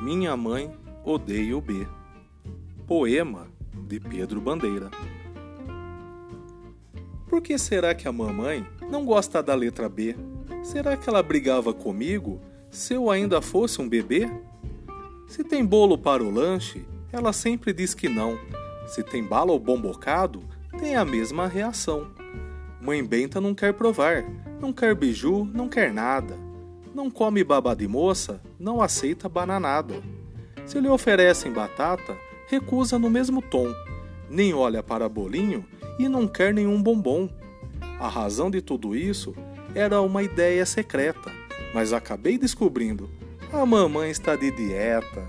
Minha mãe odeia o B. Poema de Pedro Bandeira. Por que será que a mamãe não gosta da letra B? Será que ela brigava comigo se eu ainda fosse um bebê? Se tem bolo para o lanche, ela sempre diz que não. Se tem bala ou bom bocado, tem a mesma reação. Mãe Benta não quer provar, não quer biju, não quer nada. Não come baba de moça, não aceita bananada. Se lhe oferecem batata, recusa no mesmo tom. Nem olha para bolinho e não quer nenhum bombom. A razão de tudo isso era uma ideia secreta, mas acabei descobrindo. A mamãe está de dieta.